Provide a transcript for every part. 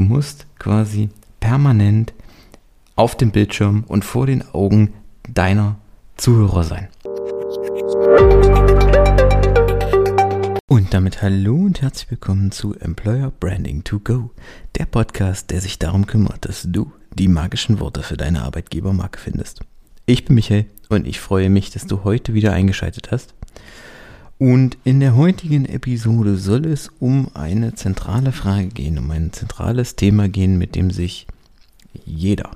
Du musst quasi permanent auf dem Bildschirm und vor den Augen deiner Zuhörer sein. Und damit hallo und herzlich willkommen zu Employer Branding to Go, der Podcast, der sich darum kümmert, dass du die magischen Worte für deine Arbeitgebermarke findest. Ich bin Michael und ich freue mich, dass du heute wieder eingeschaltet hast. Und in der heutigen Episode soll es um eine zentrale Frage gehen, um ein zentrales Thema gehen, mit dem sich jeder,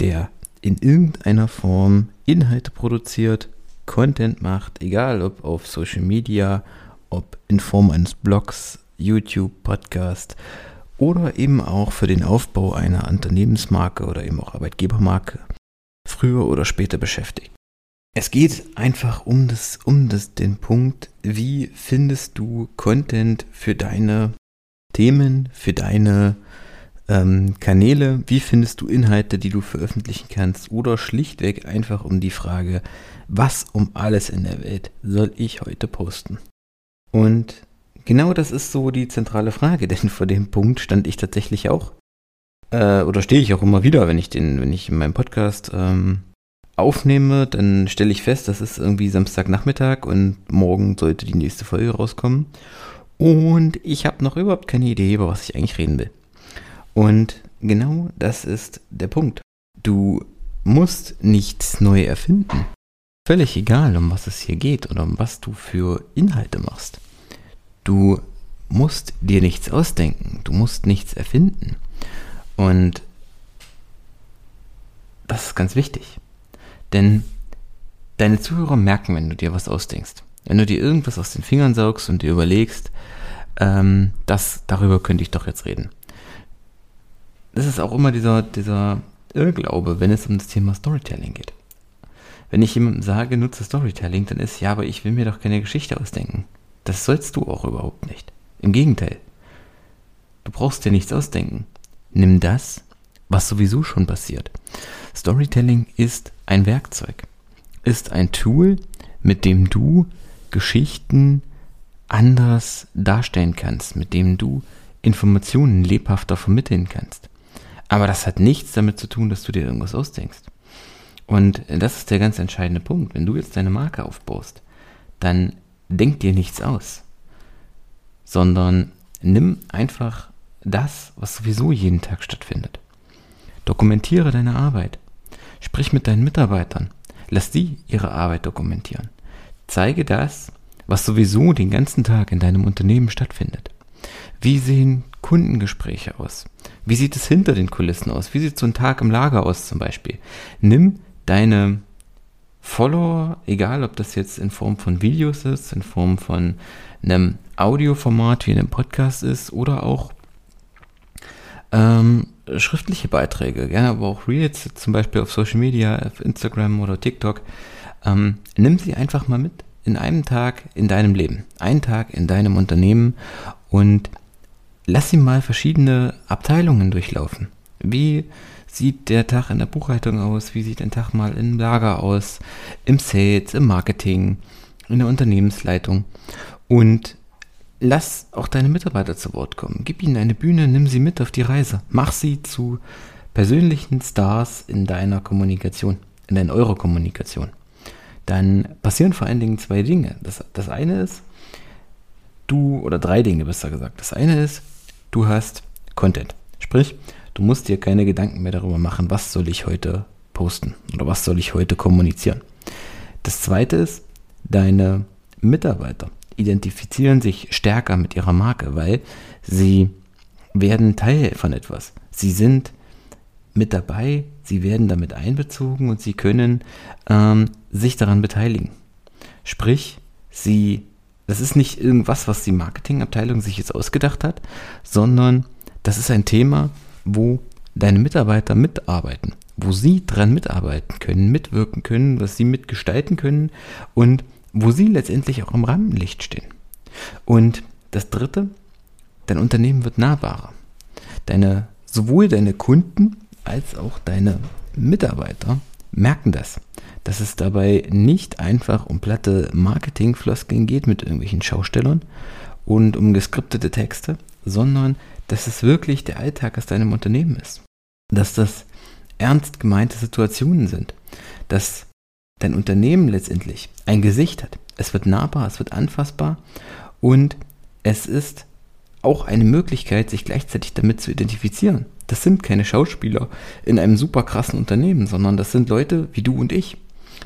der in irgendeiner Form Inhalte produziert, Content macht, egal ob auf Social Media, ob in Form eines Blogs, YouTube, Podcast oder eben auch für den Aufbau einer Unternehmensmarke oder eben auch Arbeitgebermarke, früher oder später beschäftigt. Es geht einfach um das, um das, den Punkt, wie findest du Content für deine Themen, für deine ähm, Kanäle, wie findest du Inhalte, die du veröffentlichen kannst oder schlichtweg einfach um die Frage, was um alles in der Welt soll ich heute posten? Und genau das ist so die zentrale Frage, denn vor dem Punkt stand ich tatsächlich auch, äh, oder stehe ich auch immer wieder, wenn ich den, wenn ich in meinem Podcast ähm, aufnehme, dann stelle ich fest, das ist irgendwie Samstagnachmittag und morgen sollte die nächste Folge rauskommen. Und ich habe noch überhaupt keine Idee, über was ich eigentlich reden will. Und genau das ist der Punkt. Du musst nichts neu erfinden. Völlig egal, um was es hier geht oder um was du für Inhalte machst. Du musst dir nichts ausdenken. Du musst nichts erfinden. Und das ist ganz wichtig. Denn deine Zuhörer merken, wenn du dir was ausdenkst. Wenn du dir irgendwas aus den Fingern saugst und dir überlegst, ähm, das, darüber könnte ich doch jetzt reden. Das ist auch immer dieser, dieser Irrglaube, wenn es um das Thema Storytelling geht. Wenn ich jemandem sage, nutze Storytelling, dann ist ja, aber ich will mir doch keine Geschichte ausdenken. Das sollst du auch überhaupt nicht. Im Gegenteil. Du brauchst dir nichts ausdenken. Nimm das, was sowieso schon passiert. Storytelling ist ein Werkzeug, ist ein Tool, mit dem du Geschichten anders darstellen kannst, mit dem du Informationen lebhafter vermitteln kannst. Aber das hat nichts damit zu tun, dass du dir irgendwas ausdenkst. Und das ist der ganz entscheidende Punkt. Wenn du jetzt deine Marke aufbaust, dann denk dir nichts aus, sondern nimm einfach das, was sowieso jeden Tag stattfindet. Dokumentiere deine Arbeit. Sprich mit deinen Mitarbeitern. Lass sie ihre Arbeit dokumentieren. Zeige das, was sowieso den ganzen Tag in deinem Unternehmen stattfindet. Wie sehen Kundengespräche aus? Wie sieht es hinter den Kulissen aus? Wie sieht so ein Tag im Lager aus zum Beispiel? Nimm deine Follower, egal ob das jetzt in Form von Videos ist, in Form von einem Audioformat wie einem Podcast ist oder auch ähm, schriftliche Beiträge, gerne aber auch Reels, zum Beispiel auf Social Media, auf Instagram oder TikTok. Ähm, nimm sie einfach mal mit in einem Tag in deinem Leben, einen Tag in deinem Unternehmen und lass sie mal verschiedene Abteilungen durchlaufen. Wie sieht der Tag in der Buchhaltung aus? Wie sieht ein Tag mal im Lager aus? Im Sales, im Marketing, in der Unternehmensleitung? Und lass auch deine Mitarbeiter zu Wort kommen. Gib ihnen eine Bühne, nimm sie mit auf die Reise. Mach sie zu persönlichen Stars in deiner Kommunikation, in deiner eurer Kommunikation. Dann passieren vor allen Dingen zwei Dinge. Das, das eine ist, du, oder drei Dinge besser gesagt. Das eine ist, du hast Content. Sprich, du musst dir keine Gedanken mehr darüber machen, was soll ich heute posten oder was soll ich heute kommunizieren. Das zweite ist, deine Mitarbeiter identifizieren sich stärker mit ihrer Marke, weil sie werden Teil von etwas. Sie sind mit dabei, sie werden damit einbezogen und sie können ähm, sich daran beteiligen. Sprich, sie, das ist nicht irgendwas, was die Marketingabteilung sich jetzt ausgedacht hat, sondern das ist ein Thema, wo deine Mitarbeiter mitarbeiten, wo sie dran mitarbeiten können, mitwirken können, was sie mitgestalten können und wo sie letztendlich auch im Rampenlicht stehen. Und das dritte, dein Unternehmen wird nahbarer. Deine, sowohl deine Kunden als auch deine Mitarbeiter merken das, dass es dabei nicht einfach um platte Marketingfloskeln geht mit irgendwelchen Schaustellern und um geskriptete Texte, sondern dass es wirklich der Alltag aus deinem Unternehmen ist. Dass das ernst gemeinte Situationen sind. Dass dein Unternehmen letztendlich ein Gesicht hat. Es wird nahbar, es wird anfassbar und es ist auch eine Möglichkeit, sich gleichzeitig damit zu identifizieren. Das sind keine Schauspieler in einem super krassen Unternehmen, sondern das sind Leute wie du und ich,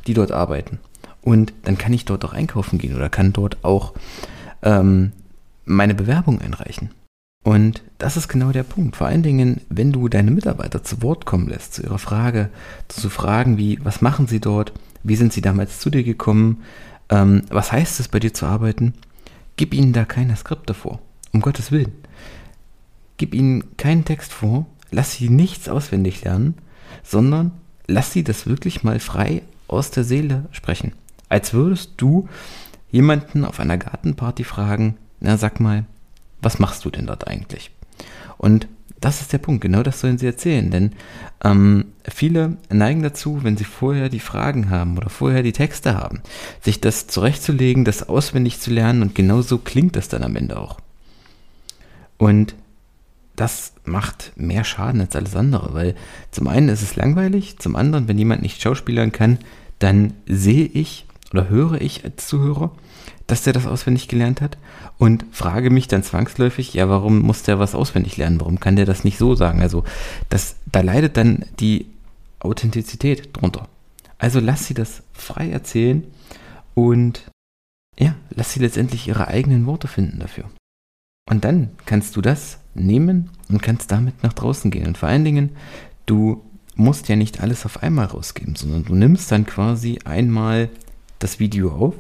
die dort arbeiten. Und dann kann ich dort auch einkaufen gehen oder kann dort auch ähm, meine Bewerbung einreichen. Und das ist genau der Punkt. Vor allen Dingen, wenn du deine Mitarbeiter zu Wort kommen lässt, zu ihrer Frage, zu Fragen wie, was machen sie dort? Wie sind sie damals zu dir gekommen? Ähm, was heißt es, bei dir zu arbeiten? Gib ihnen da keine Skripte vor. Um Gottes Willen. Gib ihnen keinen Text vor. Lass sie nichts auswendig lernen, sondern lass sie das wirklich mal frei aus der Seele sprechen. Als würdest du jemanden auf einer Gartenparty fragen, na sag mal, was machst du denn dort eigentlich? Und das ist der Punkt, genau das sollen sie erzählen, denn ähm, viele neigen dazu, wenn sie vorher die Fragen haben oder vorher die Texte haben, sich das zurechtzulegen, das auswendig zu lernen und genau so klingt das dann am Ende auch. Und das macht mehr Schaden als alles andere, weil zum einen ist es langweilig, zum anderen, wenn jemand nicht schauspielern kann, dann sehe ich oder höre ich als Zuhörer, dass der das auswendig gelernt hat und frage mich dann zwangsläufig, ja, warum muss der was auswendig lernen? Warum kann der das nicht so sagen? Also, das, da leidet dann die Authentizität drunter. Also lass sie das frei erzählen und ja, lass sie letztendlich ihre eigenen Worte finden dafür. Und dann kannst du das nehmen und kannst damit nach draußen gehen. Und vor allen Dingen, du musst ja nicht alles auf einmal rausgeben, sondern du nimmst dann quasi einmal das Video auf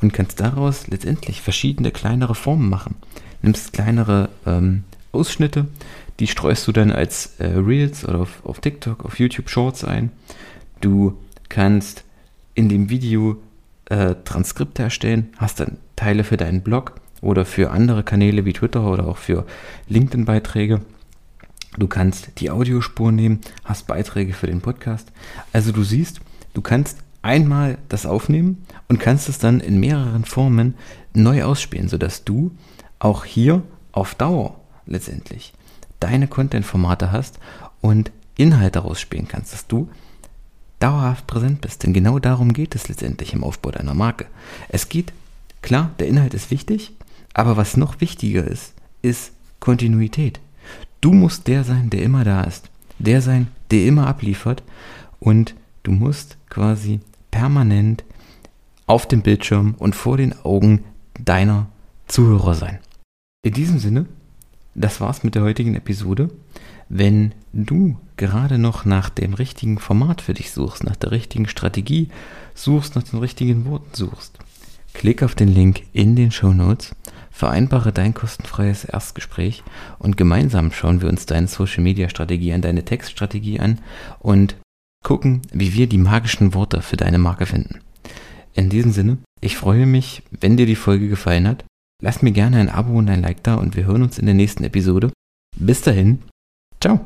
und kannst daraus letztendlich verschiedene kleinere Formen machen. Nimmst kleinere ähm, Ausschnitte, die streust du dann als äh, Reels oder auf, auf TikTok, auf YouTube Shorts ein. Du kannst in dem Video äh, Transkripte erstellen, hast dann Teile für deinen Blog oder für andere Kanäle wie Twitter oder auch für LinkedIn-Beiträge. Du kannst die Audiospur nehmen, hast Beiträge für den Podcast. Also du siehst, du kannst einmal das aufnehmen und kannst es dann in mehreren Formen neu ausspielen, sodass du auch hier auf Dauer letztendlich deine Content-Formate hast und Inhalte rausspielen kannst, dass du dauerhaft präsent bist. Denn genau darum geht es letztendlich im Aufbau deiner Marke. Es geht, klar, der Inhalt ist wichtig, aber was noch wichtiger ist, ist Kontinuität. Du musst der sein, der immer da ist. Der sein, der immer abliefert. Und du musst quasi permanent auf dem Bildschirm und vor den Augen deiner Zuhörer sein. In diesem Sinne, das war's mit der heutigen Episode. Wenn du gerade noch nach dem richtigen Format für dich suchst, nach der richtigen Strategie suchst, nach den richtigen Worten suchst, klick auf den Link in den Show Notes, vereinbare dein kostenfreies Erstgespräch und gemeinsam schauen wir uns deine Social Media Strategie an, deine Textstrategie an und gucken, wie wir die magischen Worte für deine Marke finden. In diesem Sinne, ich freue mich, wenn dir die Folge gefallen hat. Lass mir gerne ein Abo und ein Like da und wir hören uns in der nächsten Episode. Bis dahin, ciao.